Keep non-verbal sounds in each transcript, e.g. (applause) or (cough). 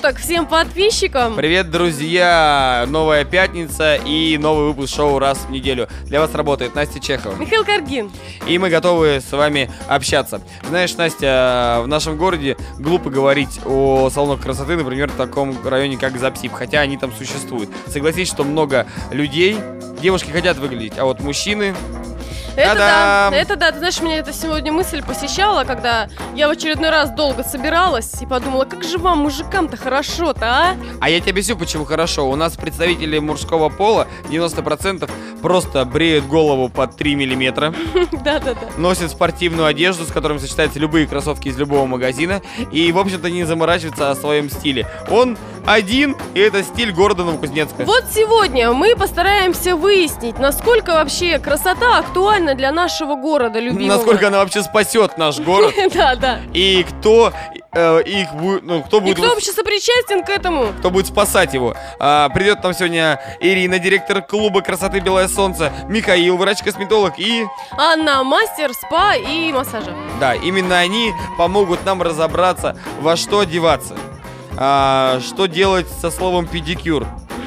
суток всем подписчикам. Привет, друзья! Новая пятница и новый выпуск шоу раз в неделю. Для вас работает Настя Чехова. Михаил Каргин. И мы готовы с вами общаться. Знаешь, Настя, в нашем городе глупо говорить о салонах красоты, например, в таком районе, как Запсип, хотя они там существуют. Согласись, что много людей, девушки хотят выглядеть, а вот мужчины Это да, это да. Ты знаешь, меня эта сегодня мысль посещала, когда я в очередной раз долго собиралась и подумала, как же вам, мужикам-то хорошо-то, а? А я тебе объясню, почему хорошо. У нас представители мужского пола 90% просто бреют голову под 3 миллиметра, (laughs) Да-да-да. носят спортивную одежду, с которой сочетаются любые кроссовки из любого магазина, и, в общем-то, не заморачиваются о своем стиле. Он один, и это стиль города Новокузнецка. Вот сегодня мы постараемся выяснить, насколько вообще красота актуальна для нашего города любимого. Насколько она вообще спасет наш город, (laughs) Да, да. и кто э, их будет, ну, кто И будет кто вообще сопричастен к этому? кто будет спасать его. А, придет нам сегодня Ирина, директор клуба красоты Белое Солнце, Михаил, врач-косметолог и... Анна, мастер спа и массажа. Да, именно они помогут нам разобраться, во что одеваться. А, что делать со словом педикюр.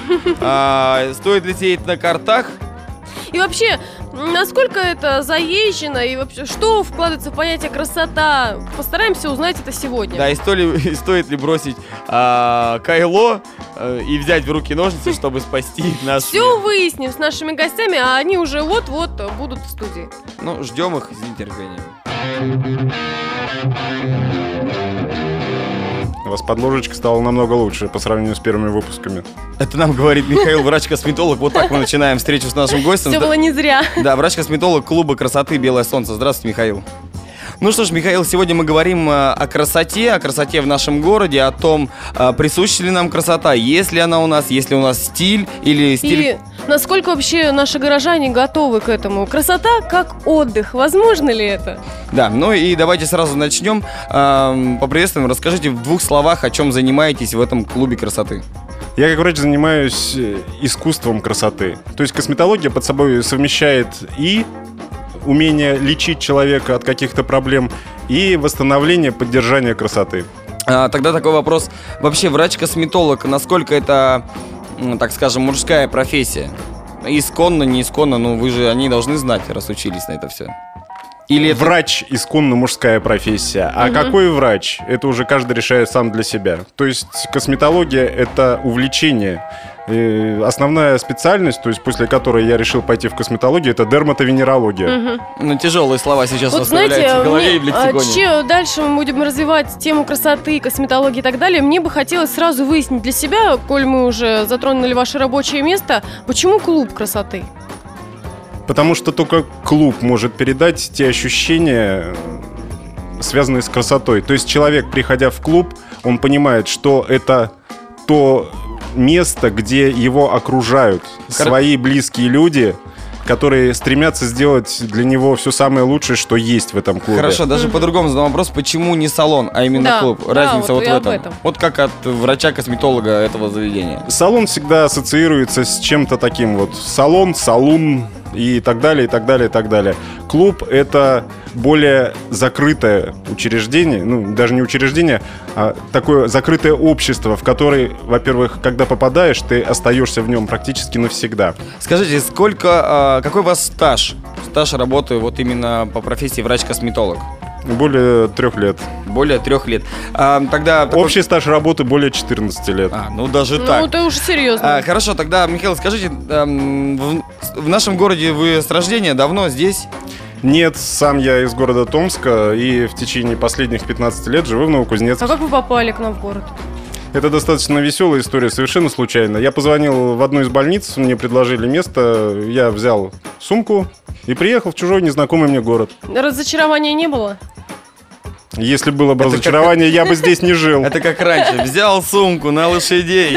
(laughs) А, стоит ли сеять на картах? И вообще, насколько это заезжено и вообще, что вкладывается в понятие красота? Постараемся узнать это сегодня. Да, и стоит ли, (laughs) и стоит ли бросить а, кайло э, и взять в руки ножницы, (laughs) чтобы спасти наш Все выясним с нашими гостями, а они уже вот-вот будут в студии. Ну, ждем их с нетерпением. У вас подложечка стала намного лучше по сравнению с первыми выпусками. Это нам говорит Михаил, врач-косметолог. Вот так мы начинаем встречу с нашим гостем. Все было не зря. Да, врач-косметолог клуба красоты Белое Солнце. Здравствуйте, Михаил. Ну что ж, Михаил, сегодня мы говорим э, о красоте, о красоте в нашем городе, о том, э, присуща ли нам красота, есть ли она у нас, есть ли у нас стиль или стиль... И насколько вообще наши горожане готовы к этому? Красота как отдых. Возможно ли это? Да, ну и давайте сразу начнем. Эм, Поприветствуем, расскажите в двух словах, о чем занимаетесь в этом клубе красоты. Я как врач занимаюсь э, искусством красоты. То есть косметология под собой совмещает и умение лечить человека от каких-то проблем, и восстановление, поддержание красоты. А, тогда такой вопрос. Вообще, врач-косметолог, насколько это, так скажем, мужская профессия? Исконно, не исконно, ну вы же, они должны знать, раз учились на это все. Или это... Врач исконно мужская профессия. А какой врач? Это уже каждый решает сам для себя. То есть косметология это увлечение. И основная специальность, то есть после которой я решил пойти в косметологию, это дерматовенерология. Ну, тяжелые слова сейчас Вот оставляются знаете, в голове и в мне, а, лексиконе. че- дальше мы будем развивать тему красоты, косметологии и так далее. Мне бы хотелось сразу выяснить для себя, коль мы уже затронули ваше рабочее место, почему клуб красоты? Потому что только клуб может передать те ощущения, связанные с красотой. То есть человек, приходя в клуб, он понимает, что это то место, где его окружают Хор- свои близкие люди, которые стремятся сделать для него все самое лучшее, что есть в этом клубе. Хорошо, даже по-другому задам вопрос, почему не салон, а именно Да, клуб? да, Разница вот вот, и в этом. этом. Вот как от врача-косметолога этого заведения. Салон всегда ассоциируется с чем-то таким вот. Салон, салун и так далее, и так далее, и так далее. Клуб — это более закрытое учреждение, ну, даже не учреждение, а такое закрытое общество, в которое, во-первых, когда попадаешь, ты остаешься в нем практически навсегда. Скажите, сколько, а, какой у вас стаж? Стаж работы вот именно по профессии врач-косметолог? Более трех лет. Более трех лет. А, тогда... такой- Общий стаж работы более 14 лет. А, ну даже Ну, так. это уже серьезно. А, хорошо, тогда, Михаил, скажите, эм, в, в нашем городе вы с рождения давно здесь? Нет, сам я из города Томска и в течение последних 15 лет живу в Новокузнецке. А как вы попали к нам в город? Это достаточно веселая история, совершенно случайно. Я позвонил в одну из больниц, мне предложили место, я взял сумку и приехал в чужой незнакомый мне город. Разочарования не было? Если было бы Это разочарование, я бы здесь не жил. Это как раньше. Взял сумку на лошадей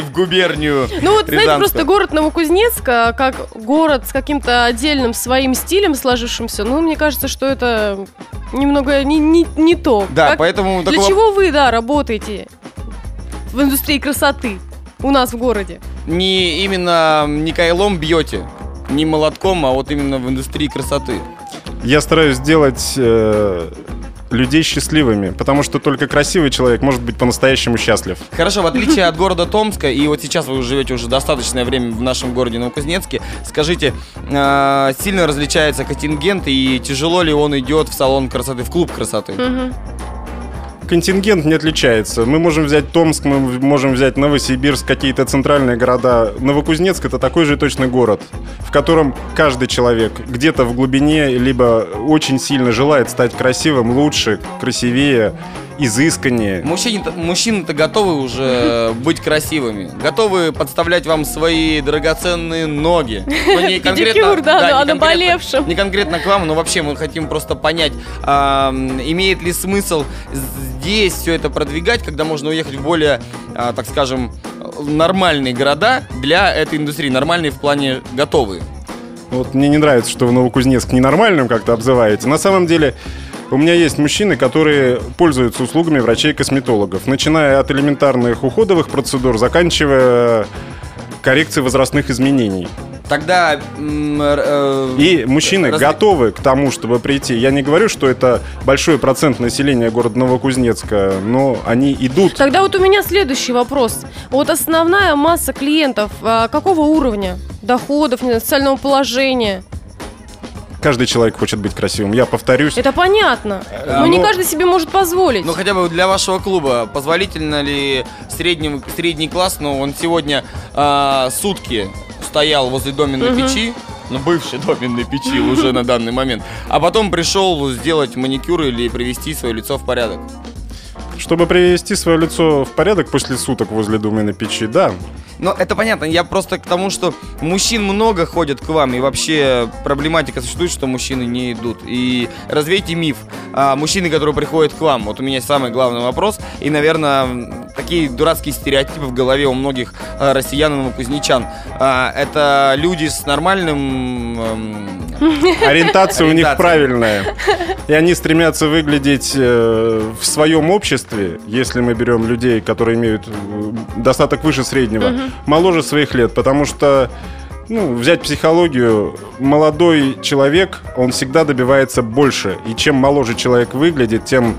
в губернию. Ну вот, знаете, просто город Новокузнецк, а, как город с каким-то отдельным своим стилем сложившимся, ну, мне кажется, что это немного не, не, не то. Да, Как- поэтому Для такого- чего вы, да, работаете в индустрии красоты у нас в городе? не именно не кайлом бьете, не молотком, а вот именно в индустрии красоты. Я стараюсь сделать э, людей счастливыми, потому что только красивый человек может быть по-настоящему счастлив. Хорошо, в отличие от города Томска, и вот сейчас вы живете уже достаточное время в нашем городе Новокузнецке, скажите, э, сильно различается контингент и тяжело ли он идет в салон красоты, в клуб красоты? Мгм. Контингент не отличается. Мы можем взять Томск, мы можем взять Новосибирск, какие-то центральные города. Новокузнецк это такой же точно город, в котором каждый человек где-то в глубине либо очень сильно желает стать красивым, лучше, красивее, изысканнее. Мужчины-то, мужчины-то готовы уже (laughs) быть красивыми, готовы подставлять вам свои драгоценные ноги. (laughs) Ну, не Педикюр, да, не да, о конкретно-. Не конкретно к вам, но вообще мы хотим просто понять, а, имеет ли смысл здесь все это продвигать, когда можно уехать в более, а, так скажем, нормальные города для этой индустрии, нормальные в плане готовые. Вот мне не нравится, что вы Новокузнецк ненормальным как-то обзываете. На самом деле, у меня есть мужчины, которые пользуются услугами врачей-косметологов, начиная от элементарных уходовых процедур, заканчивая коррекцией возрастных изменений. Тогда э, И мужчины Разли- готовы к тому, чтобы прийти. Я не говорю, что это большой процент населения города Новокузнецка, но они идут. Тогда вот у меня следующий вопрос. Вот основная масса клиентов а, какого уровня? Доходов, социального положения? Каждый человек хочет быть красивым. Я повторюсь. Это понятно. А, Но не ну- каждый себе может позволить. Ну, хотя бы для вашего клуба, позволительно ли средним, средний класс, ну, он сегодня а, сутки стоял возле доменной Мгм. печи, ну, бывшей доменной печи уже на данный момент, а потом пришел сделать маникюр или привести свое лицо в порядок. Чтобы привести свое лицо в порядок после суток возле доменной печи, да. Но это понятно, я просто к тому, что мужчин много ходят к вам, и вообще проблематика существует, что мужчины не идут. И развейте миф. А, мужчины, которые приходят к вам, вот у меня самый главный вопрос, и, наверное, такие дурацкие стереотипы в голове у многих а, россиян и новокузнечан. А, это люди с нормальным... эм, (laughs) Ориентация у них правильная. И они стремятся выглядеть э, в своем обществе, если мы берем людей, которые имеют э, достаток выше среднего, моложе своих лет, потому что ну, взять психологию, молодой человек, он всегда добивается больше. И чем моложе человек выглядит, тем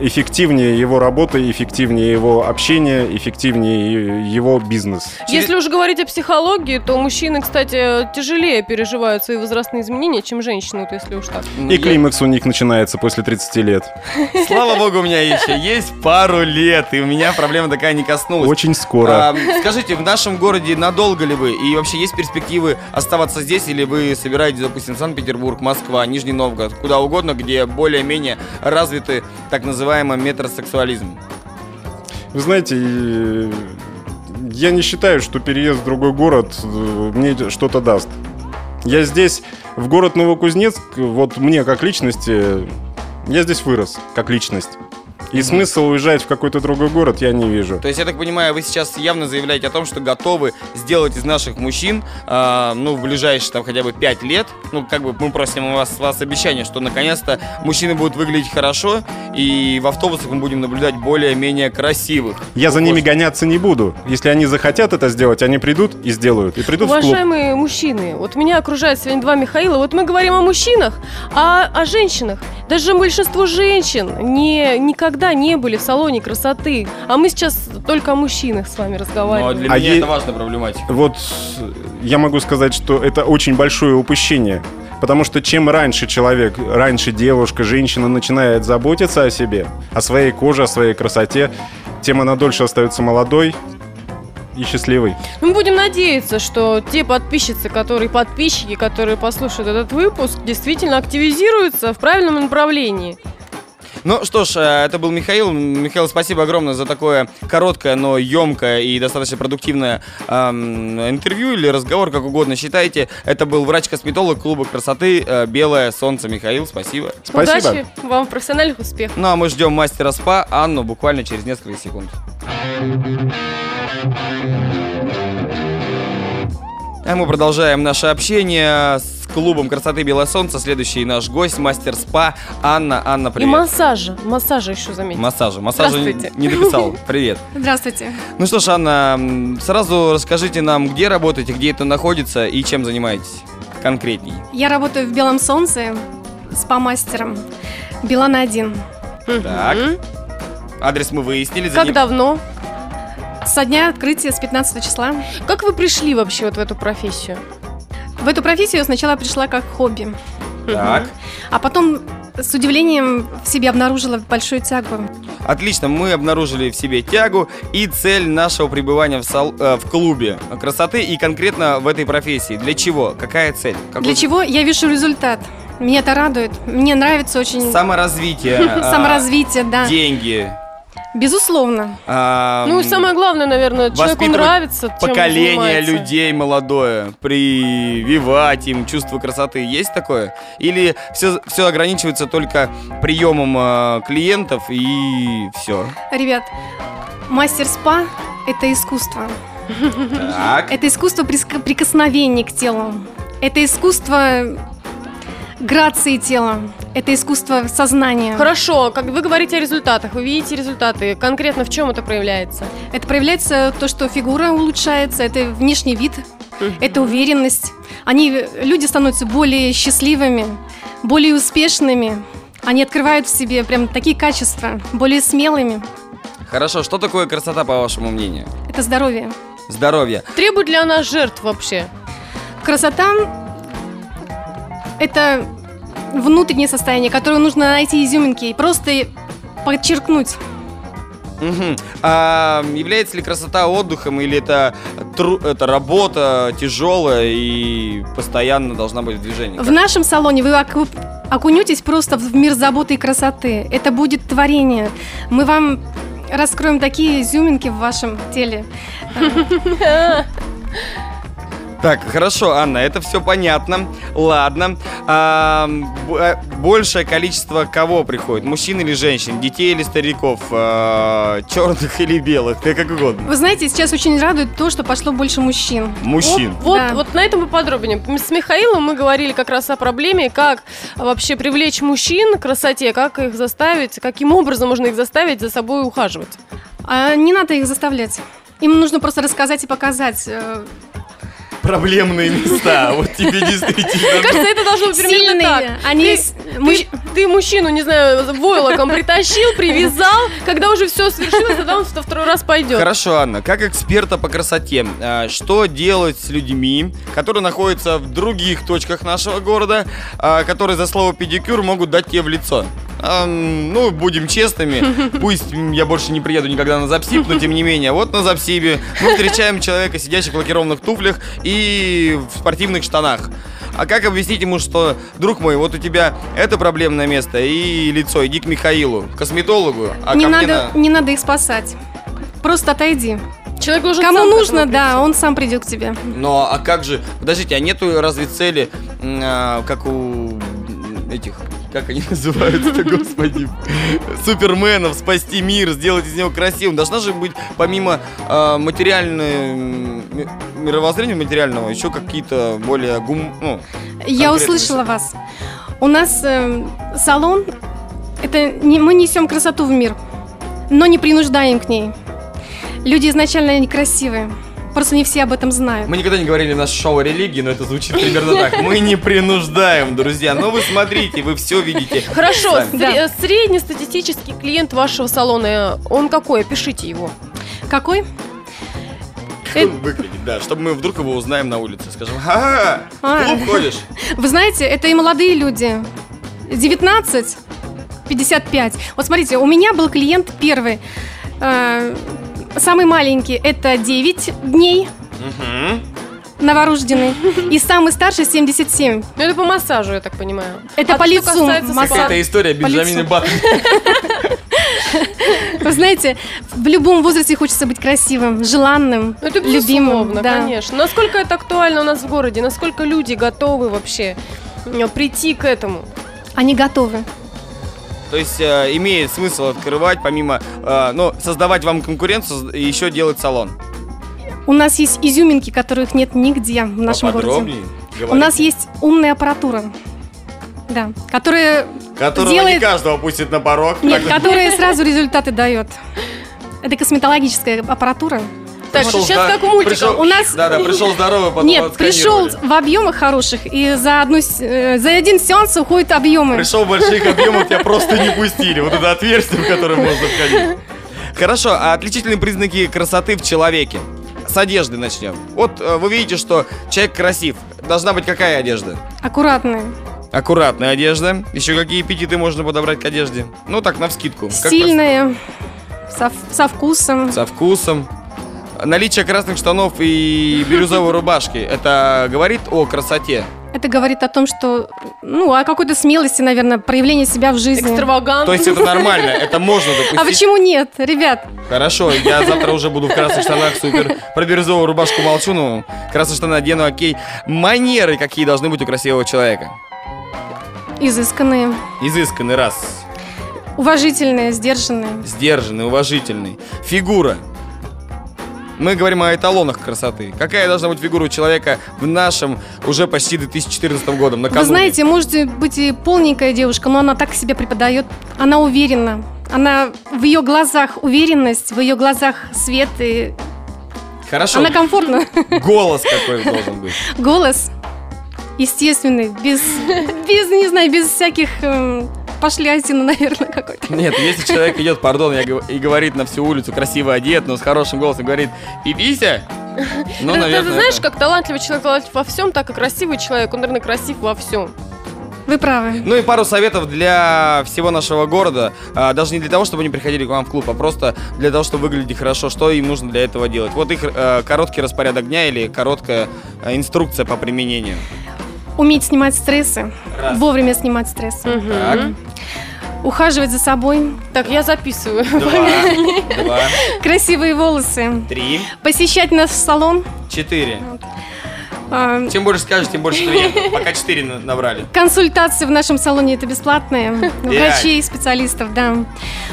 эффективнее его работа, эффективнее его общение, эффективнее его бизнес. Если уж говорить о психологии, то мужчины, кстати, тяжелее переживают свои возрастные изменения, чем женщины, вот если уж так. ну, И климакс у них начинается после 30 лет. (laughs) Слава богу, у меня еще есть пару лет, и у меня проблема такая не коснулась. Очень скоро. А, скажите, в нашем городе надолго ли вы? И вообще есть перспективы оставаться здесь? Или вы собираетесь, допустим, Санкт-Петербург, Москва, Нижний Новгород, куда угодно, где более-менее развиты так называемый метросексуализм? Вы знаете, я не считаю, что переезд в другой город э, мне что-то даст. Я здесь, в город Новокузнецк, вот мне как личности, я здесь вырос как личность. И смысл уезжать в какой-то другой город я не вижу. То есть, я так понимаю, вы сейчас явно заявляете о том, что готовы сделать из наших мужчин, а, ну, в ближайшие там хотя бы 5 лет, ну, как бы мы просим у вас, вас обещание, что наконец-то мужчины будут выглядеть хорошо, и в автобусах мы будем наблюдать более-менее красивых. Я за ними гоняться не буду. Если они захотят это сделать, они придут и сделают. И придут в клуб. Уважаемые мужчины, вот меня окружают сегодня два Михаила. Вот мы говорим о мужчинах, а о женщинах. Даже большинство женщин не, никогда не были в салоне красоты. А мы сейчас только о мужчинах с вами разговариваем. для А меня е- это важная проблематика. Вот я могу сказать, что это очень большое упущение. Потому что чем раньше человек, раньше девушка, женщина начинает заботиться о себе, о своей коже, о своей красоте, тем она дольше остается молодой и счастливой. Мы будем надеяться, что те подписчицы, которые подписчики, которые послушают этот выпуск, действительно активизируются в правильном направлении. Ну что ж, э, это был Михаил. Михаил, спасибо огромное за такое короткое, но емкое и достаточно продуктивное эм, интервью или разговор, как угодно считайте. Это был врач-косметолог клуба красоты э, «Белое солнце». Михаил, спасибо. Спасибо. Удачи вам, профессиональных успехов. Ну а мы ждем мастера СПА Анну буквально через несколько секунд. А мы продолжаем наше общение с клубом красоты «Белое солнце». Следующий наш гость, мастер СПА Анна. Анна, И привет. массажа. Массажа еще заметьте. Массажа. Массажа не не дописал. (laughs) Привет. Здравствуйте. Ну что ж, Анна, сразу расскажите нам, где работаете, где это находится и чем занимаетесь конкретней. Я работаю в Белом Солнце спа-мастером. Билана 1. Так. Адрес мы выяснили. за Как ним- давно? Со дня открытия, с 15 числа. Как вы пришли вообще вот в эту профессию? В эту профессию сначала пришла как хобби, Так. а потом с удивлением в себе обнаружила большую тягу. Отлично, мы обнаружили в себе тягу и цель нашего пребывания в, сал- э, в клубе красоты и конкретно в этой профессии. Для чего? Какая цель? Какой- Для чего я вижу результат. Меня это радует. Мне нравится очень Саморазвитие. (laughs) а, саморазвитие, да. Деньги. Безусловно. а, Ну и самое главное, наверное, человеку нравится, чем поколение людей молодое, прививать им чувство красоты. Есть такое? Или все, все ограничивается только приемом э, клиентов и все? Ребят, мастер спа – это искусство. Так. Это искусство прикосновений к телу. Это искусство грации тела. Это искусство сознания. Хорошо, как вы говорите о результатах, вы видите результаты. Конкретно в чем это проявляется? Это проявляется то, что фигура улучшается, это внешний вид, это уверенность. Они, люди становятся более счастливыми, более успешными. Они открывают в себе прям такие качества, более смелыми. Хорошо, что такое красота, по вашему мнению? Это здоровье. Здоровье. Требует ли она жертв вообще? Красота – это внутреннее состояние, которое нужно найти изюминки и просто подчеркнуть. Мгм. А является ли красота отдыхом или это, тру- это работа тяжелая и постоянно должна быть в движении? В нашем салоне вы оку- окунетесь просто в мир заботы и красоты. Это будет творение. Мы вам раскроем такие изюминки в вашем теле. (laughs) Так, хорошо, Анна, это все понятно. Ладно. А, э, большее количество кого приходит? Мужчин или женщин? Детей или стариков? А, черных или белых? Ты как угодно. Вы знаете, сейчас очень радует то, что пошло больше мужчин. Мужчин. Вот, Да. вот на этом поподробнее. С Михаилом мы говорили как раз о проблеме, как вообще привлечь мужчин к красоте, как их заставить, каким образом можно их заставить за собой ухаживать. А не надо их заставлять. Им нужно просто рассказать и показать. Э, Проблемные места. Вот тебе Мне действительно. кажется, это должно быть примерно Сильные. так. Они Ты- Ты, мужч- ты мужчину, не знаю, войлоком притащил, привязал, когда уже все свершилось, тогда он во второй раз пойдет. Хорошо, Анна, как эксперта по красоте, а, что делать с людьми, которые находятся в других точках нашего города, а, которые за слово педикюр могут дать тебе в лицо? Ам, ну, будем честными, (laughs) пусть я больше не приеду никогда на Запсип, но тем не менее, вот на Запсибе мы встречаем человека, сидящего в лакированных туфлях и в спортивных штанах. А как объяснить ему, что, друг мой, вот у тебя это проблемное место и лицо, иди к Михаилу, к косметологу, а не, надо, на- не надо их спасать. Просто отойди. Человек должен Кому нужно, да, он сам придет к тебе. Но а как же? Подождите, а нету разве цели, а, как у этих, как они (laughs) называются, господи, суперменов, спасти мир, сделать из него красивым? Должна же быть, помимо а, материальной, мировоззрения материального, еще какие-то более гум, ну, Я услышала вас. У нас эм, салон, это не, мы несем красоту в мир, но не принуждаем к ней. Люди изначально некрасивые, просто не все об этом знают. Мы никогда не говорили в наше шоу о религии, но это звучит примерно так. Мы не принуждаем, друзья. Но вы смотрите, вы все видите. Хорошо, среднестатистический клиент вашего салона, он какой? Опишите его. Какой? Как он выглядит, да, чтобы мы вдруг его узнаем на улице. Скажем, ага, в А. клуб ходишь. Вы знаете, это и молодые люди. 19, 55. Вот смотрите, у меня был клиент первый. Самый маленький это 9 дней Мгм. новорожденный. И самый старший 77. Ну, это по массажу, я так понимаю. Это А по лицу массаж. Это история Бенджамина. Баттона. (laughs) Вы знаете, в любом возрасте хочется быть красивым, желанным, Ну, это любимым. да. конечно. Насколько это актуально у нас в городе? Насколько люди готовы вообще э, прийти к этому? Они готовы. То есть э, имеет смысл открывать, помимо, э, ну, создавать вам конкуренцию и еще делать салон. У нас есть изюминки, которых нет нигде в нашем городе. Поподробнее У нас есть умная аппаратура. Да, которая Которого не делает- каждого пустит на порог. Нет, Так которая сразу результаты дает. Это косметологическая аппаратура. Так, Пришел сейчас зда- как в мультиках. пришел- У нас- Да, да, пришел здоровый, потом Нет, пришел в объемах хороших, и за, одну, э, за один сеанс уходят объемы. Пришел в больших объемов, тебя просто не пустили. Вот это отверстие, в которое можно входить. Хорошо, а отличительные признаки красоты в человеке? С одежды начнем. Вот э, вы видите, что человек красив. Должна быть какая одежда? Аккуратные, Аккуратная одежда. Еще какие эпитеты можно подобрать к одежде? Ну так, навскидку. Как стильные, со, со вкусом. Со вкусом. Наличие красных штанов и бирюзовой рубашки. Это говорит о красоте. Это говорит о том, что, ну, о какой-то смелости, наверное, проявления себя в жизни. Экстравагант. То есть это нормально, это можно допустить. А почему нет, ребят? Хорошо, я завтра уже буду в красных штанах, супер. Про бирюзовую рубашку молчу, но красные штаны одену, окей. Манеры какие должны быть у красивого человека? Изысканные, Изысканный раз, уважительные, сдержанные. сдержанный, уважительный. Фигура. Мы говорим о эталонах красоты. Какая должна быть фигура у человека в нашем уже почти 2014 годом, накануне? Вы знаете, можете быть и полненькая девушка, но она так себя преподает. Она уверена. Она в ее глазах уверенность, в ее глазах свет и Хорошо, она комфортна. голос какой должен быть. Голос естественный, без, без, не знаю, без всяких эм, пошлятины, (laughs) наверное, какой-то. Нет, если человек идет, пардон, я и говорит на всю улицу красиво одет, но с хорошим голосом говорит «Пипися», ну, Ты- ты, наверное, знаешь, это- как талантливый человек талантлив во всем, так и красивый человек, он, наверное, красив во всем. Вы правы. Ну и пару советов для всего нашего города. А, даже не для того, чтобы они приходили к вам в клуб, а просто для того, чтобы выглядеть хорошо. Что им нужно для этого делать? Вот их э, короткий распорядок дня или короткая э, инструкция по применению. Уметь снимать стрессы, Раз. вовремя снимать стрессы. Мгм. Так. Ухаживать за собой, Так, я записываю. Два, два, красивые волосы, три, посещать наш салон, четыре. а, Чем больше скажешь, тем больше клиентов. Пока четыре на- набрали. Консультации в нашем салоне это бесплатные. (laughs) Врачей специалистов, да.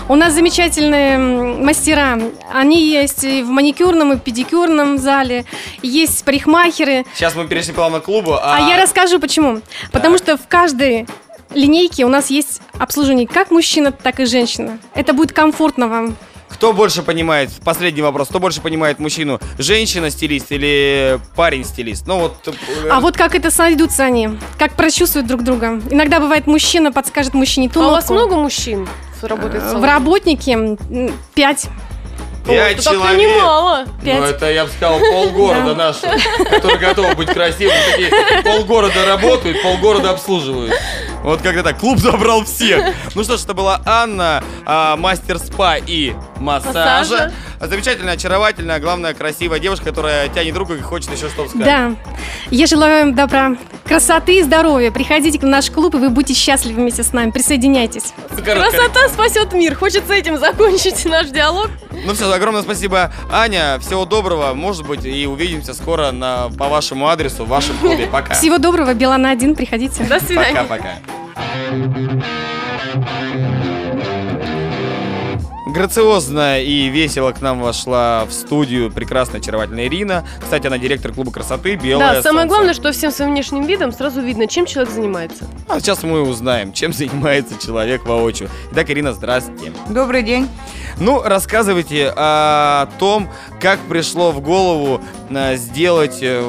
У нас замечательные мастера. Они есть и в маникюрном, и педикюрном зале. Есть парикмахеры. Сейчас мы перешли плавно к клубу. А, я расскажу почему. Потому что в каждой линейке у нас есть обслуживание как мужчина, так и женщина. Это будет комфортно вам. Кто больше понимает, последний вопрос, кто больше понимает мужчину, женщина-стилист или парень-стилист? Ну вот... э, А вот как это сойдутся они, как прочувствуют друг друга. Иногда бывает мужчина подскажет мужчине ту А у вас много мужчин работает в В работнике м, пять. Так-то человек. немало. Пять. Ну, это, я бы сказал, полгорода (laughs) нашего, которые готовы быть красивыми. Такие полгорода работают, полгорода обслуживают. Вот как-то так. Клуб забрал всех. Ну что ж, это была Анна, а, мастер спа и массажа. Массажа. Замечательная, очаровательная, главное, красивая девушка, которая тянет руку и хочет еще что-то сказать. Да. Я желаю вам добра, красоты и здоровья. Приходите в наш клуб, и вы будете счастливы вместе с нами. Присоединяйтесь. Короткая Красота спасет мир. Хочется этим (laughs) закончить наш диалог. Ну все, огромное спасибо, Аня. Всего доброго. Может быть, и увидимся скоро на, по вашему адресу в вашем клубе. (laughs) Пока. Всего доброго, Белана 1, приходите. До свидания. Пока-пока. Грациозно и весело к нам вошла в студию прекрасная очаровательная Ирина. Кстати, она директор клуба красоты «Белое Да, самое солнце». главное, что всем своим внешним видом сразу видно, чем человек занимается. А сейчас мы узнаем, чем занимается человек воочию. Итак, Ирина, здравствуйте. Добрый день. Ну, рассказывайте о том, как пришло в голову э, сделать э,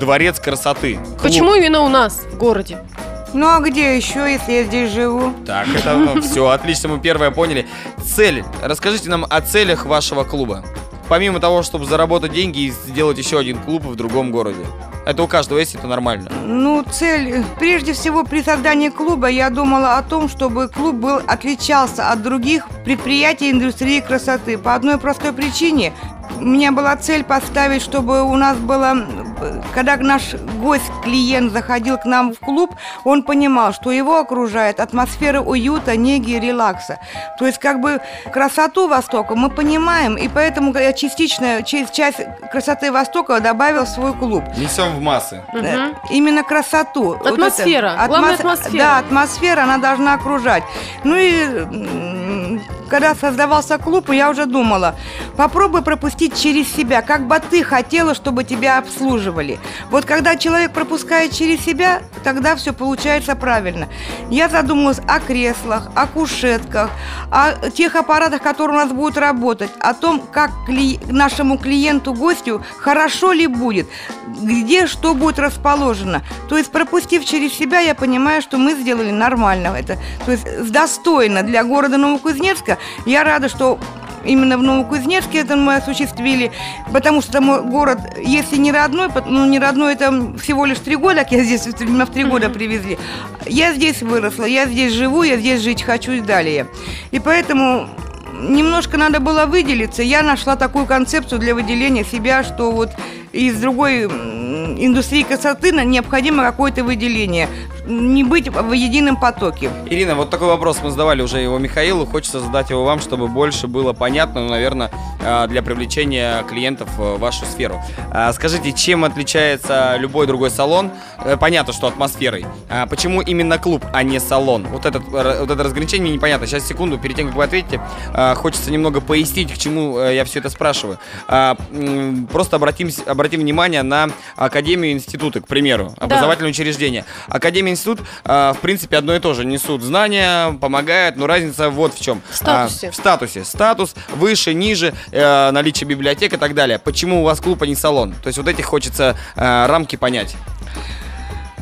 дворец красоты. Клуб. Почему именно у нас, в городе? Ну а где еще, если я здесь живу? Так, это (laughs) все, отлично, мы первое поняли. Цель. Расскажите нам о целях вашего клуба. Помимо того, чтобы заработать деньги и сделать еще один клуб в другом городе. Это у каждого есть, это нормально. Ну, цель, прежде всего, при создании клуба я думала о том, чтобы клуб был отличался от других предприятий индустрии красоты. По одной простой причине. У меня была цель поставить, чтобы у нас было, когда наш гость, клиент заходил к нам в клуб, он понимал, что его окружает атмосфера уюта, неги и релакса. То есть, как бы, красоту Востока мы понимаем, и поэтому я частично, часть, часть красоты Востока добавил в свой клуб. Несем в массы. Э, Именно красоту. Вот Атмосфера. это. Главное, Атмос- атмосфера. Да, атмосфера, она должна окружать. Ну и когда создавался клуб, я уже думала, попробуй пропустить через себя, как бы ты хотела, чтобы тебя обслуживали. Вот когда человек пропускает через себя, тогда все получается правильно. Я задумалась о креслах, о кушетках, о тех аппаратах, которые у нас будут работать, о том, как кли- нашему клиенту, гостю хорошо ли будет, где что будет расположено. То есть пропустив через себя, я понимаю, что мы сделали нормально это. То есть достойно для города Новокузнецка. Я рада, что именно в Новокузнецке это мы осуществили, потому что мой город, если не родной, ну не родной, это всего лишь три года, как я здесь, меня в три года привезли. Я здесь выросла, я здесь живу, я здесь жить хочу и далее. И поэтому немножко надо было выделиться. Я нашла такую концепцию для выделения себя, что вот из другой индустрии красоты необходимо какое-то выделение. Не быть в едином потоке. Ирина, вот такой вопрос мы задавали уже его Михаилу. Хочется задать его вам, чтобы больше было понятно, ну, наверное, а, для привлечения клиентов в вашу сферу. А, Скажите, чем отличается любой другой салон? Э, Понятно, что атмосферой. А Почему именно клуб, а не салон? Вот, этот, вот это разграничение мне непонятно. Сейчас, секунду, перед тем, как вы ответите, хочется немного пояснить, к чему э, я все это спрашиваю. Просто обратим, обратим внимание на Академию институты, к примеру, образовательное учреждение. Академия институт, а, в принципе, одно и то же. Несут знания, помогают, но разница вот в чем. В статусе. А, в статусе. Статус выше, ниже, э, наличие библиотек и так далее. Почему у вас клуб, а не салон? То есть вот эти хочется э, рамки понять.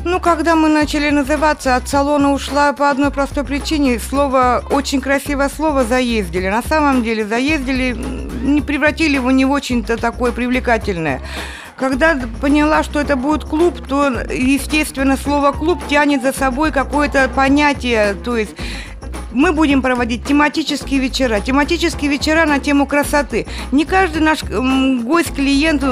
Ну, когда мы начали называться, от салона ушла по одной простой причине. Слово, очень красивое слово «заездили». На самом деле заездили, не превратили его не в очень-то такое привлекательное. Когда поняла, что это будет клуб, то, естественно, слово «клуб» тянет за собой какое-то понятие, то есть мы будем проводить тематические вечера. Тематические вечера на тему красоты. Не каждый наш гость, клиент,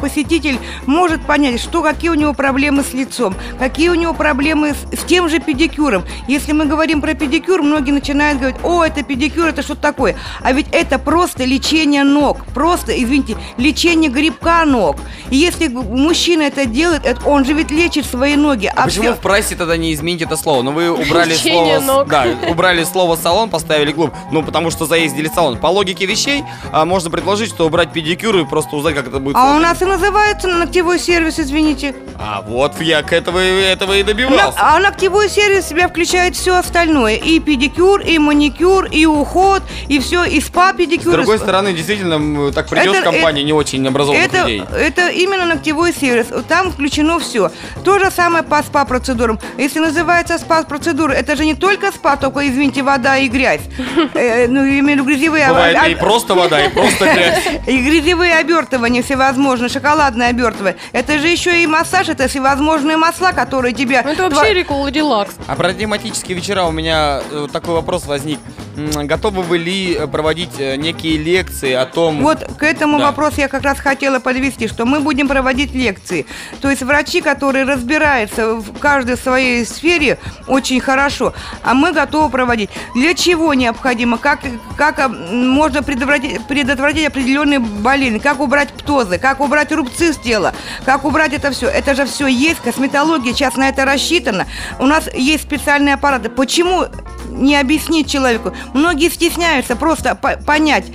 посетитель может понять, что, какие у него проблемы с лицом, какие у него проблемы с, с тем же педикюром. Если мы говорим про педикюр, многие начинают говорить, о, это педикюр, это что такое? А ведь это просто лечение ног, просто, извините, лечение грибка ног. И если мужчина это делает, это он же ведь лечит свои ноги. А, почему всё- в прайсе тогда не изменить это слово? Ну вы убрали Лечение слово... ног. Да, убрали слово салон, поставили клуб. Ну потому что заездили салон. По логике вещей а, можно предложить, что убрать педикюр и просто узнать, как это будет. А у нас и называется ногтевой сервис, извините. А вот я к этого, этого и добивался. а ногтевой сервис в себя включает все остальное. И педикюр, и маникюр, и уход, и все, и спа-педикюр. С другой и стороны, действительно, так придешь Это- в компанию не очень образованных это, людей. это именно ногтевой сервис. Там включено все. То же самое по спа-процедурам. Если называется спа-процедура, это же не только спа, только, извините, вода и грязь. (laughs) Э, Ну, я имею в виду грязевые... Бывает об- и просто вода, и просто грязь. (laughs) И грязевые обертывания всевозможные, шоколадные обертывания. Это же еще и массаж, это всевозможные масла, которые тебе... Ну, это вообще рекол релакс. А про тематические вечера у меня э, такой вопрос возник. Готовы вы ли э, проводить э, некие лекции о том... Вот к этому Да. вопросу я как раз хотела подвести, что мы будем проводить лекции. То есть врачи, которые разбираются в каждой своей сфере очень хорошо, а мы готовы проводить. Для чего необходимо, как, как а, можно предотвратить, предотвратить определенные болезни, как убрать птозы, как убрать рубцы с тела, как убрать это все. Это же все есть, косметология сейчас на это рассчитана. У нас есть специальные аппараты. Почему не объяснить человеку? Многие стесняются просто по- понять.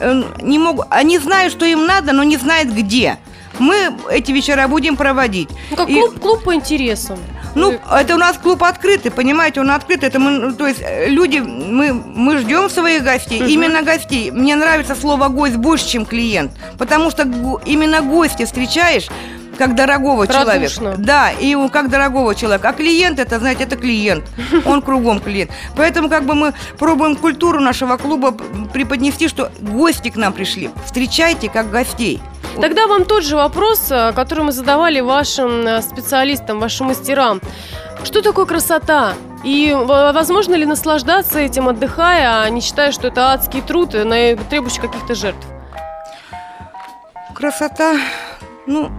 Э, Не могут, они знают, что им надо, но не знают где. Мы эти вечера будем проводить. Ну, как И- клуб, клуб по интересам. Ну, Вы- это у нас клуб открытый, понимаете, он открыт. Это мы, ну, то есть э, люди, мы, мы ждем своих гостей, именно гостей. Мне нравится слово гость больше, чем клиент, потому что именно гостя встречаешь как дорогого Радушно. человека. Да, и как дорогого человека. А клиент это, знаете, это клиент. Он (laughs) кругом клиент. Поэтому как бы мы пробуем культуру нашего клуба преподнести, что гости к нам пришли. Встречайте как гостей. Тогда вам тот же вопрос, э, который мы задавали вашим э, специалистам, вашим мастерам. Что такое красота? И возможно ли наслаждаться этим, отдыхая, а не считая, что это адский труд, э, требующий каких-то жертв? Красота, ну,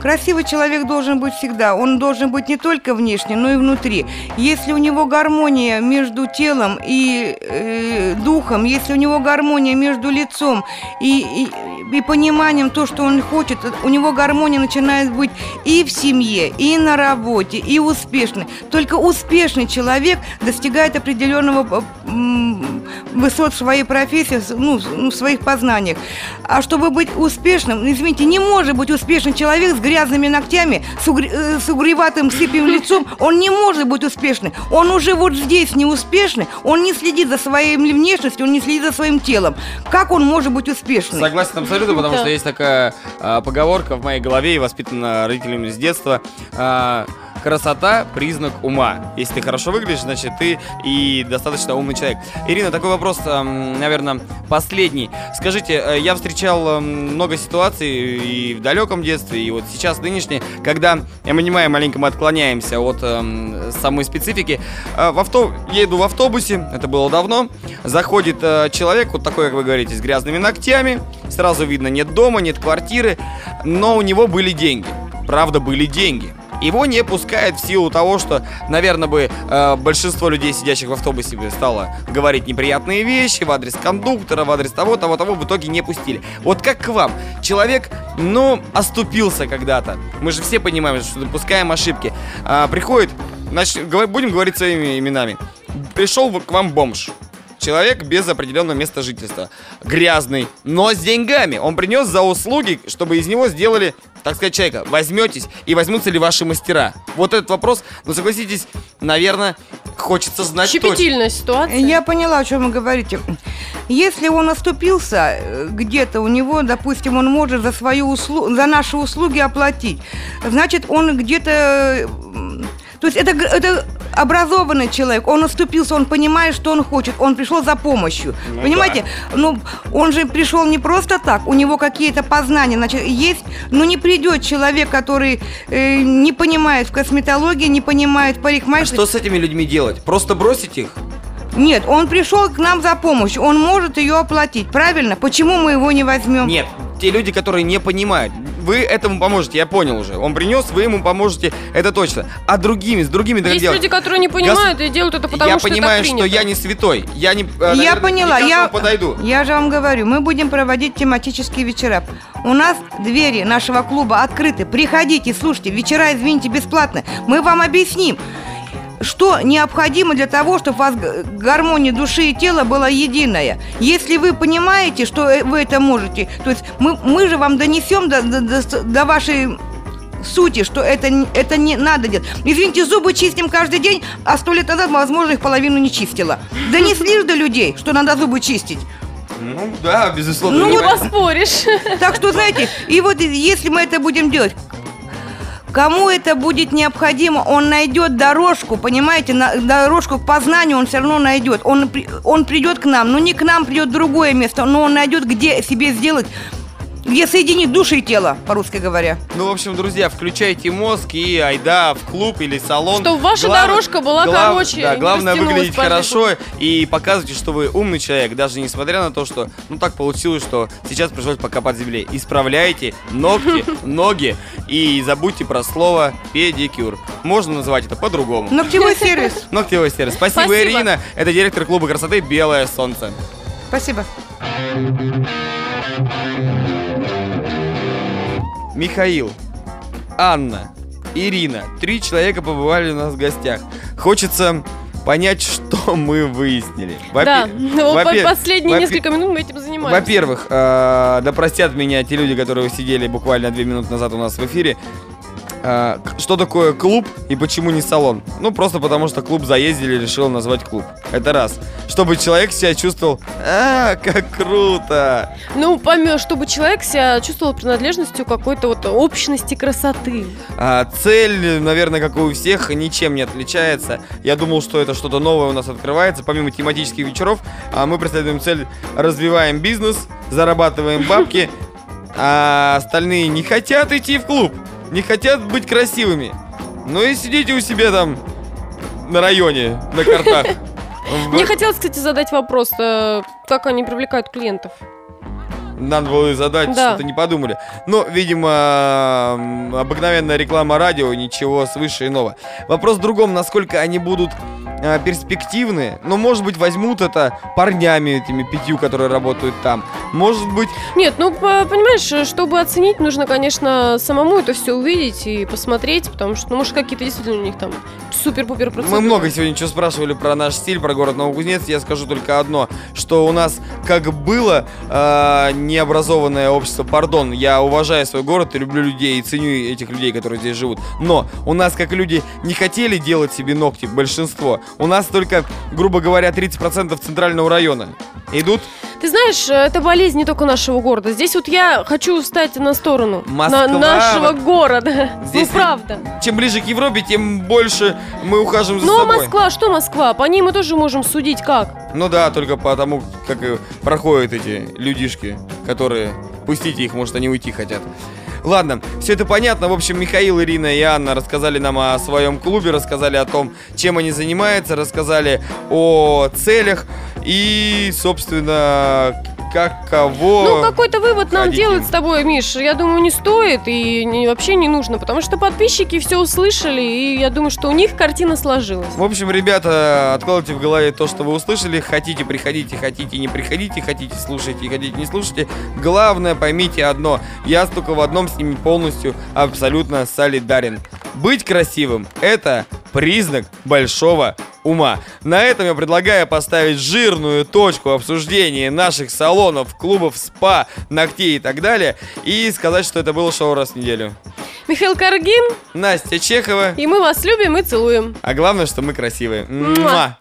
Красивый человек должен быть всегда. Он должен быть не только внешне, но и внутри. Если у него гармония между телом и э, духом, если у него гармония между лицом и, и, и пониманием то, что он хочет, у него гармония начинает быть и в семье, и на работе, и успешный. Только успешный человек достигает определенного м, высот в своей профессии, ну, в своих познаниях. А чтобы быть успешным, извините, не может быть успешный человек с грязными ногтями, с, угр... Э, с угреватым сыпьим (laughs) лицом, он не может быть успешным. Он уже вот здесь не успешный, он не следит за своей внешностью, он не следит за своим телом. Как он может быть успешным? Согласен абсолютно, потому (laughs) что есть такая а, поговорка в моей голове и воспитана родителями с детства. А, красота – признак ума. Если ты хорошо выглядишь, значит, ты и достаточно умный человек. Ирина, такой вопрос, наверное, последний. Скажите, э, я встречал много ситуаций и в далеком детстве, и вот сейчас нынешние, когда, я понимаю, маленько мы отклоняемся от э, самой специфики. Э, в авто... Еду в автобусе, это было давно, заходит э, человек, вот такой, как вы говорите, с грязными ногтями, сразу видно, нет дома, нет квартиры, но у него были деньги. Правда, были деньги его не пускают в силу того, что, наверное, бы э, большинство людей, сидящих в автобусе, стало говорить неприятные вещи в адрес кондуктора, в адрес того, того, того, в итоге не пустили. Вот как к вам? Человек, ну, оступился когда-то. Мы же все понимаем, что допускаем ошибки. А, приходит, значит, будем говорить своими именами. Пришел к вам бомж. Человек без определенного места жительства. Грязный, но с деньгами. Он принес за услуги, чтобы из него сделали так сказать, человека, возьметесь и возьмутся ли ваши мастера? Вот этот вопрос, ну согласитесь, наверное, хочется знать Щепетильная точно. ситуация. Я поняла, о чем вы говорите. Если он оступился э, где-то, у него, допустим, он может за свою услугу, за наши услуги оплатить, значит, он где-то то есть это, это образованный человек, он оступился, он понимает, что он хочет, он пришел за помощью. Ну, Понимаете? Да. Ну, он же пришел не просто так, у него какие-то познания, значит, есть, но не придет человек, который э, не понимает в косметологии, не понимает в парикмахерстве. А что с этими людьми делать? Просто бросить их? Нет, он пришел к нам за помощью, он может ее оплатить, правильно? Почему мы его не возьмем? Нет, те люди, которые не понимают, вы этому поможете, я понял уже. Он принес, вы ему поможете, это точно. А другими, с другими Есть делать? люди, которые не понимают Гос... и делают это потому, я что понимаю, это что я не святой. Я не. Э, я поняла, не я подойду. Я же вам говорю, мы будем проводить тематические вечера. У нас двери нашего клуба открыты. Приходите, слушайте. Вечера, извините, бесплатно. Мы вам объясним что необходимо для того, чтобы у вас гармония души и тела была единая. Если вы понимаете, что э, вы это можете, то есть мы, мы же вам донесем до, до, до, до вашей сути, что это, это не надо делать. Извините, зубы чистим каждый день, а сто лет назад, возможно, их половину не чистила. Донесли же до людей, что надо зубы чистить. Ну да, безусловно. Ну, не поспоришь. Так что, знаете, и вот если мы это будем делать, Кому это будет необходимо, он найдет дорожку, понимаете, на, дорожку к познанию он все равно найдет. Он, он придет к нам, но не к нам придет другое место, но он найдет, где себе сделать где соединить души и тело, по-русски говоря. Ну, в общем, друзья, включайте мозг и айда в клуб или салон. Чтобы ваша Глав... дорожка была глав... короче. Да, главное выглядеть хорошо и показывайте, что вы умный человек, даже несмотря на то, что, ну, так получилось, что сейчас пришлось покопать земле. Исправляйте ногти, (laughs) ноги и забудьте про слово педикюр. Можно называть это по-другому. Ногтевой сервис. (laughs) Ногтевой сервис. Спасибо, Спасибо, Ирина. Это директор клуба красоты «Белое солнце». Спасибо. Михаил, Анна, Ирина. Три человека побывали у нас в гостях. Хочется понять, (laughs) что мы выяснили. Во да, ну, во последние во несколько минут мы этим занимаемся. Во-первых, э, да простят меня те люди, которые сидели буквально две минуты назад у нас в эфире. А, что такое клуб и почему не салон? Ну, просто потому что клуб заездили и решил назвать клуб. Это раз. Чтобы человек себя чувствовал, а, как круто. Ну, поймешь, чтобы человек себя чувствовал принадлежностью какой-то вот общности красоты. А, цель, наверное, как и у всех, ничем не отличается. Я думал, что это что-то новое у нас открывается. Помимо тематических вечеров, а мы преследуем цель, развиваем бизнес, зарабатываем бабки, а остальные не хотят идти в клуб не хотят быть красивыми. Ну и сидите у себя там на районе, на картах. (laughs) Мне хотелось, кстати, задать вопрос, э, как они привлекают клиентов? Надо было задать, Да. что-то не подумали. Но, видимо, обыкновенная реклама радио, ничего свыше иного. Вопрос в другом, насколько они будут а, перспективны. Ну, может быть, возьмут это парнями, этими пятью, которые работают там. Может быть, Нет, ну, по- понимаешь, чтобы оценить, нужно, конечно, самому это все увидеть и посмотреть, потому что, ну, может, какие-то действительно у них там супер-пупер процедуры. Мы много сегодня чего спрашивали про наш стиль, про город Новокузнецк. Я скажу только одно, что у нас как было э, необразованное общество, пардон, я уважаю свой город и люблю людей и ценю этих людей, которые здесь живут. Но у нас как люди не хотели делать себе ногти, большинство. У нас только, грубо говоря, 30% центрального района идут. Ты знаешь, это болезнь не только нашего города. Здесь вот я хочу встать на сторону Москва, на нашего вот города. (laughs) здесь ну, правда. Чем ближе к Европе, тем больше мы ухаживаем за Ну, а собой. Москва, что Москва? По ней мы тоже можем судить как. Ну да, только потому, как и проходят эти людишки, которые... Пустите их, может, они уйти хотят. Ладно, все это понятно. В общем, Михаил, Ирина и Анна рассказали нам о своем клубе, рассказали о том, чем они занимаются, рассказали о целях и, собственно, каково... Ну, какой-то вывод нам делать им. с тобой, Миш, я думаю, не стоит и не- вообще не нужно, потому что подписчики все услышали, и я думаю, что у них картина сложилась. В общем, ребята, откладывайте в голове то, что вы услышали. Хотите, приходите, хотите, не приходите, хотите, слушайте, хотите, не слушайте. Главное, поймите одно. Я только в одном с ними полностью абсолютно солидарен. Быть красивым – это признак большого ума. На этом я предлагаю поставить жирную точку обсуждения наших салонов, клубов, спа, ногтей и так далее. И сказать, что это было шоу раз в неделю. Михаил Каргин, Настя Чехова. и мы вас любим и целуем. А главное, что мы красивые. Муа.